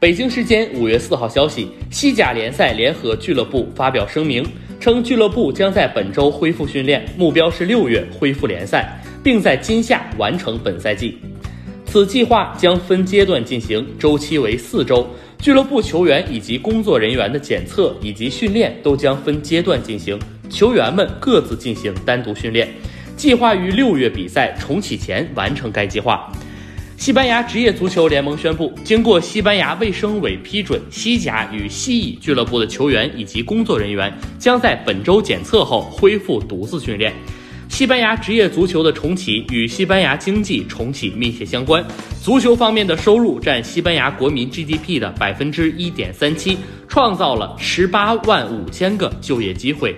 北京时间五月四号消息，西甲联赛联合俱乐部发表声明，称俱乐部将在本周恢复训练，目标是六月恢复联赛，并在今夏完成本赛季。此计划将分阶段进行，周期为四周。俱乐部球员以及工作人员的检测以及训练都将分阶段进行，球员们各自进行单独训练。计划于六月比赛重启前完成该计划。西班牙职业足球联盟宣布，经过西班牙卫生委批准，西甲与西乙俱乐部的球员以及工作人员将在本周检测后恢复独自训练。西班牙职业足球的重启与西班牙经济重启密切相关。足球方面的收入占西班牙国民 GDP 的百分之一点三七，创造了十八万五千个就业机会。